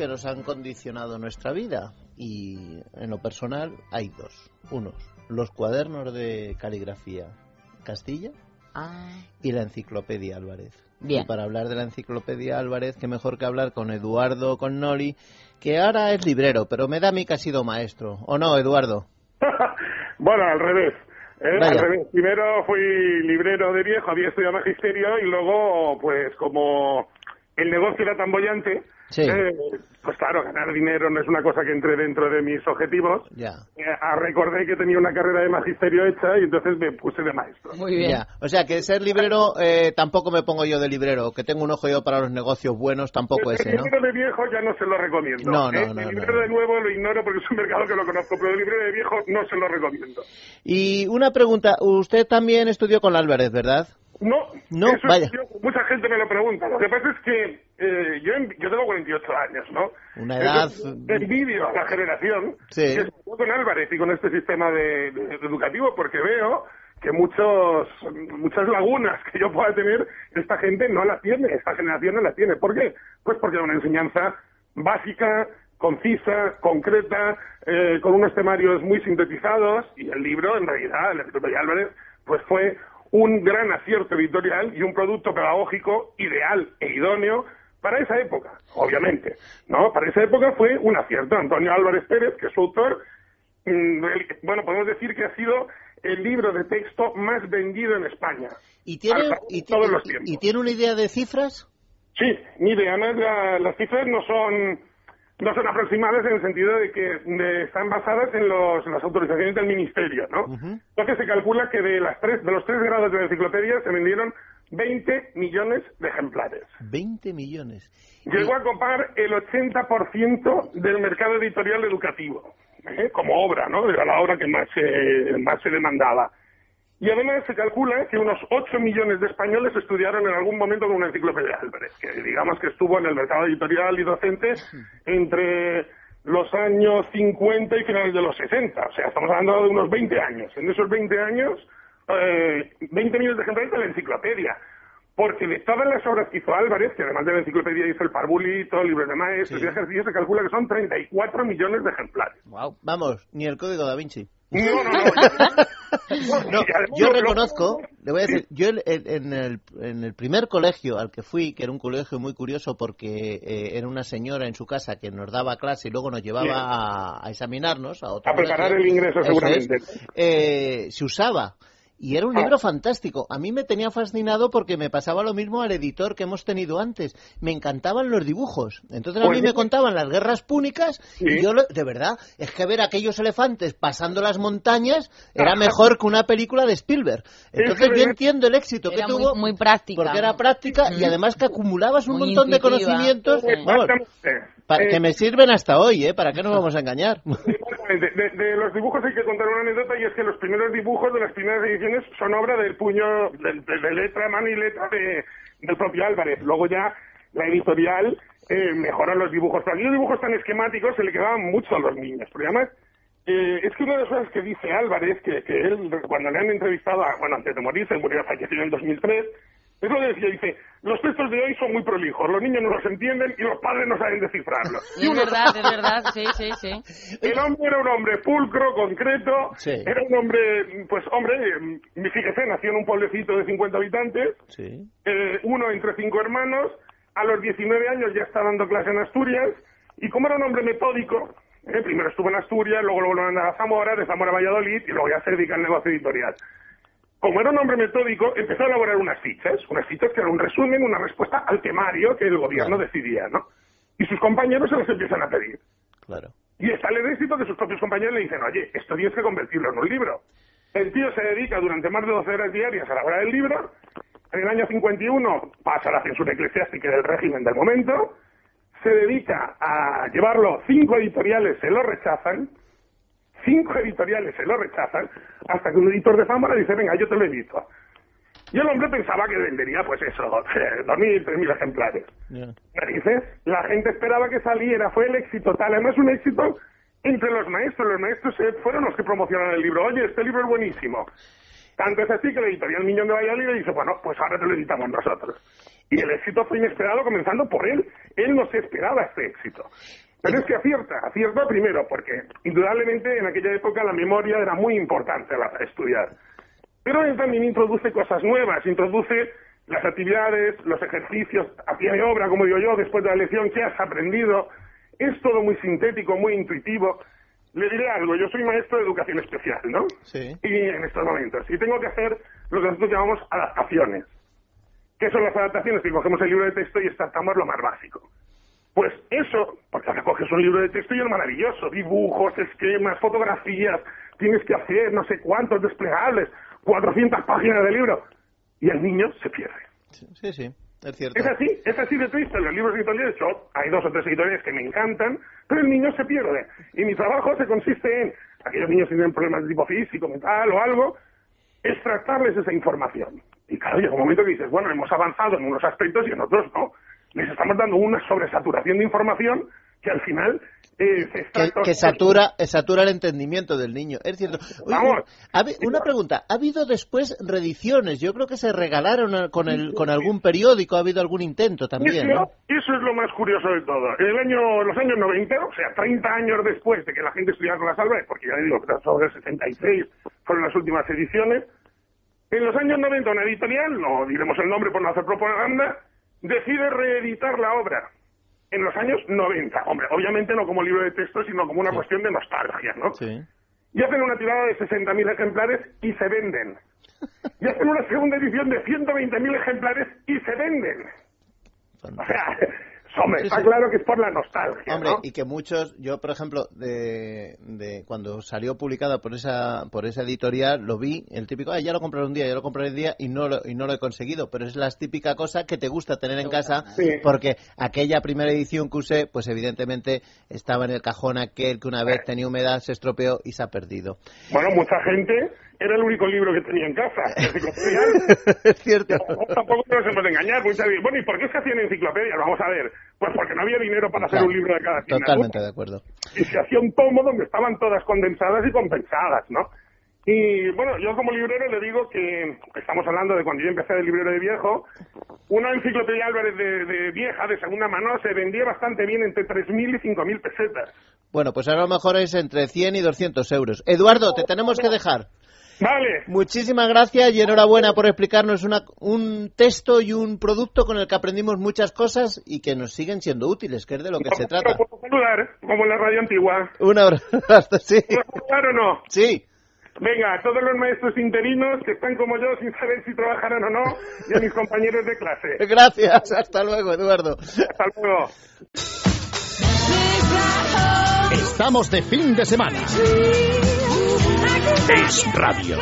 Que nos han condicionado nuestra vida y en lo personal hay dos. Unos, los cuadernos de caligrafía Castilla Ah, y la enciclopedia Álvarez. Bien. Y para hablar de la enciclopedia Álvarez, qué mejor que hablar con Eduardo Connolly, que ahora es librero, pero me da a mí que ha sido maestro. ¿O no, Eduardo? bueno, al revés. ¿eh? Al revés. Primero fui librero de viejo, había estudiado magisterio y luego, pues como el negocio era tan bollante, Sí. eh, pues claro, ganar dinero no es una cosa que entre dentro de mis objetivos. Ya. Eh, ah, recordé que tenía una carrera de magisterio hecha y entonces me puse de maestro. muy bien. Ya. O sea, que ser librero eh, tampoco me pongo yo de librero, que tengo un ojo yo para los negocios buenos, tampoco ese, el ¿no? librero de viejo ya no se lo recomiendo. No, no, ¿eh? no, El no, librero no. de nuevo lo ignoro porque es un mercado que lo conozco, pero el librero de viejo no se lo recomiendo. Y una pregunta, usted también estudió con Álvarez, ¿verdad? No, No, eso vaya. yo- mucha gente me lo pregunta. Lo que pasa es que eh, yo, yo tengo 48 años, ¿no? Una edad- envidio a la generación Sí. que estudió con Álvarez y con este sistema de, de- de educativo porque veo que muchos muchas lagunas que yo pueda tener, esta gente no las tiene, esta generación no las tiene. ¿Por qué? Pues porque es una enseñanza básica, concisa, concreta, eh, con unos temarios muy sintetizados y el libro, en realidad, el Enciclopedia de Álvarez, pues fue un gran acierto editorial y un producto pedagógico ideal e idóneo para esa época, obviamente. ¿no? Para esa época fue un acierto. Antonio Álvarez Pérez, que es su autor, mm, bueno, podemos decir que ha sido el libro de texto más vendido en España. ¿Y tiene, y, tiene una idea de cifras? Sí, mire, además la- las cifras no son no son aproximadas en el sentido de que de- están basadas en, los, las autorizaciones del ministerio, ¿no? Entonces se calcula que de las tres de los tres grados de la enciclopedia se vendieron 20 millones de ejemplares. 20 millones. Llegó a copar el 80% del mercado editorial educativo, ¿eh? como obra, ¿no? Era la obra que más se, más se demandaba. Y además se calcula que unos 8 millones de españoles estudiaron en algún momento con una enciclopedia Álvarez, que digamos que estuvo en el mercado editorial y docente entre los años 50 y finales de los 60. O sea, estamos hablando de unos 20 años. En esos 20 años, eh, 20 millones de ejemplares de la enciclopedia. Porque de todas las obras que hizo Álvarez, que además de la enciclopedia hizo el Parbulito, libros de maestros Sí. y ejercicios, se calcula que son 34 millones de ejemplares. Wow. Vamos, ni el código da Vinci. No, no, no. No, yo reconozco, le voy a decir, yo en el, en el primer colegio al que fui, que era un colegio muy curioso porque eh, era una señora en su casa que nos daba clase y luego nos llevaba a, a examinarnos, a otro A preparar colegio, el ingreso, eso es, seguramente. eh, se usaba. Y era un Ah. libro fantástico. A mí me tenía fascinado porque me pasaba lo mismo al editor que hemos tenido antes. Me encantaban los dibujos. Entonces a Pues mí me contaban las guerras púnicas y yo, lo- de verdad, es que ver aquellos elefantes pasando las montañas era mejor que una película de Spielberg. Entonces que yo entiendo el éxito Era que muy- tuvo. muy práctica. Porque era práctica y además que acumulabas un Muy montón de conocimientos. Vamos, Exactamente. pa- Eh, que me sirven hasta hoy, ¿eh? ¿Para qué nos vamos a engañar? De, de los dibujos hay que contar una anécdota y es que los primeros dibujos de las primeras ediciones son obra del puño, de, de- letra, mano y letra de- del propio Álvarez. Luego ya la editorial eh, mejora los dibujos. Pero aquellos dibujos tan esquemáticos se le quedaban mucho a los niños. Porque además, eh, es que una de las cosas que dice Álvarez, que, que él, cuando le han entrevistado, a- bueno, antes de morirse, murió fallecido en 2003, es lo que decía, dice, los textos de hoy son muy prolijos, los niños no los entienden y los padres no saben descifrarlos. Es verdad, es verdad, sí, sí, sí. El hombre era un hombre pulcro, concreto, Sí. era un hombre, pues hombre, eh, fíjese, nació en un pueblecito de 50 habitantes, Sí. eh, uno entre cinco hermanos, a los 19 años ya está dando clase en Asturias, y como era un hombre metódico, eh, primero estuvo en Asturias, luego lo volvieron a Zamora, de Zamora a Valladolid, y luego ya se dedica al negocio editorial. Como era un hombre metódico, empezó a elaborar unas fichas, unas fichas que eran un resumen, una respuesta al temario que el gobierno Claro. decidía, ¿no? Y sus compañeros se los empiezan a pedir. Claro. Y está el éxito que sus propios compañeros le dicen, oye, esto tienes que convertirlo en un libro. El tío se dedica durante más de 12 horas diarias a elaborar el libro. En el año 51 pasa la censura eclesiástica del régimen del momento. Se dedica a llevarlo, cinco editoriales se lo rechazan. Cinco editoriales se lo rechazan. Hasta que un editor de fama le dice, venga, yo te lo edito. Y el hombre pensaba que vendería, pues eso, 2.000, 3.000 ejemplares. Ya. Narices, la gente esperaba que saliera, fue el éxito tal, además un éxito entre los maestros, los maestros eh, fueron los que promocionaron el libro, oye, este libro es buenísimo. Tanto es así que la editorial Miñón de Valladolid le dice, bueno, pues ahora te lo editamos nosotros. Y el éxito fue inesperado comenzando por él. Él no se esperaba este éxito. Pero es que acierta, acierta primero, porque indudablemente en aquella época la memoria era muy importante para estudiar. Pero él también introduce cosas nuevas, introduce las actividades, los ejercicios a pie de obra, como digo yo, después de la lección, que has aprendido. Es todo muy sintético, muy intuitivo. Le diré algo, yo soy maestro de educación especial, ¿no? Sí. Y en estos momentos. Y tengo que hacer lo que nosotros llamamos adaptaciones. ¿Qué son las adaptaciones? Que cogemos el libro de texto y extractamos lo más básico. Pues eso, porque ahora coges un libro de texto y es maravilloso. Dibujos, esquemas, fotografías, tienes que hacer no sé cuántos desplegables, 400 páginas de libro. Y el niño se pierde. Sí, sí, es cierto. Es así, es así de triste. Los libros editoriales, yo, hay dos o tres editoriales que me encantan, pero el niño se pierde. Y mi trabajo se consiste en, aquellos niños que tienen problemas de tipo físico, mental o algo, extractarles esa información. Y claro, llega un momento que dices, bueno, hemos avanzado en unos aspectos y en otros no. Les estamos dando una sobresaturación de información que al final eh, que, que satura, satura el entendimiento del niño. Es cierto. Oye, Vamos. una pregunta. ¿Ha habido después reediciones? Yo creo que se regalaron a- con, el, con algún periódico. Ha habido algún intento también, Eso, ¿no? eso es lo más curioso de todo. En el año, los años 90, o sea, 30 años después de que la gente estudiara con las albas, porque ya digo, sobre el 76 fueron las últimas ediciones, en los años 90 una editorial, no diremos el nombre por no hacer propaganda, decide reeditar la obra. En los años 90, hombre, obviamente no como libro de texto, sino como una cuestión de nostalgia, ¿no? Sí. y hacen una tirada de 60.000 ejemplares y se venden. Y hacen una segunda edición de 120.000 ejemplares y se venden. O sea, hombre, Sí, está sí. claro que es por la nostalgia, Hombre, ¿no? y que muchos, yo por ejemplo, de, de cuando salió publicada por esa por esa editorial, lo vi, el típico, ah, ya lo compraré un día, ya lo compraré un día y no lo, y no lo he conseguido, pero es la típica cosa que te gusta tener en casa Sí. porque aquella primera edición que usé, pues evidentemente estaba en el cajón aquel que una vez tenía humedad, se estropeó y se ha perdido. Bueno, mucha gente era el único libro que tenía en casa. Es cierto. Tampoco nos hemos de engañar. Muchas veces. Bueno, ¿y por qué se hacían enciclopedias? Vamos a ver. Pues porque no había dinero para hacer Claro, un libro de cada asignatura. Totalmente de acuerdo. y se hacía un tomo donde estaban todas condensadas y compensadas, ¿no? Y bueno, yo como librero le digo que estamos hablando de cuando yo empecé de librero de viejo, una enciclopedia Álvarez de, de vieja, de segunda mano, se vendía bastante bien entre 3.000 y 5.000 pesetas. Bueno, pues ahora a lo mejor es entre 100 y 200 euros. Eduardo, te tenemos que dejar. Vale, Muchísimas gracias y enhorabuena por explicarnos una- un texto y un producto con el que aprendimos muchas cosas y que nos siguen siendo útiles, que es de lo que se trata. ¿Lo puedo saludar? Como en la radio antigua. Un abrazo, sí. ¿Puedo saludar o no? Sí. Venga, a todos los maestros interinos que están como yo sin saber si trabajarán o no, y a mis compañeros de clase. Gracias. Hasta luego, Eduardo. Hasta luego. Estamos de fin de semana. Es radio.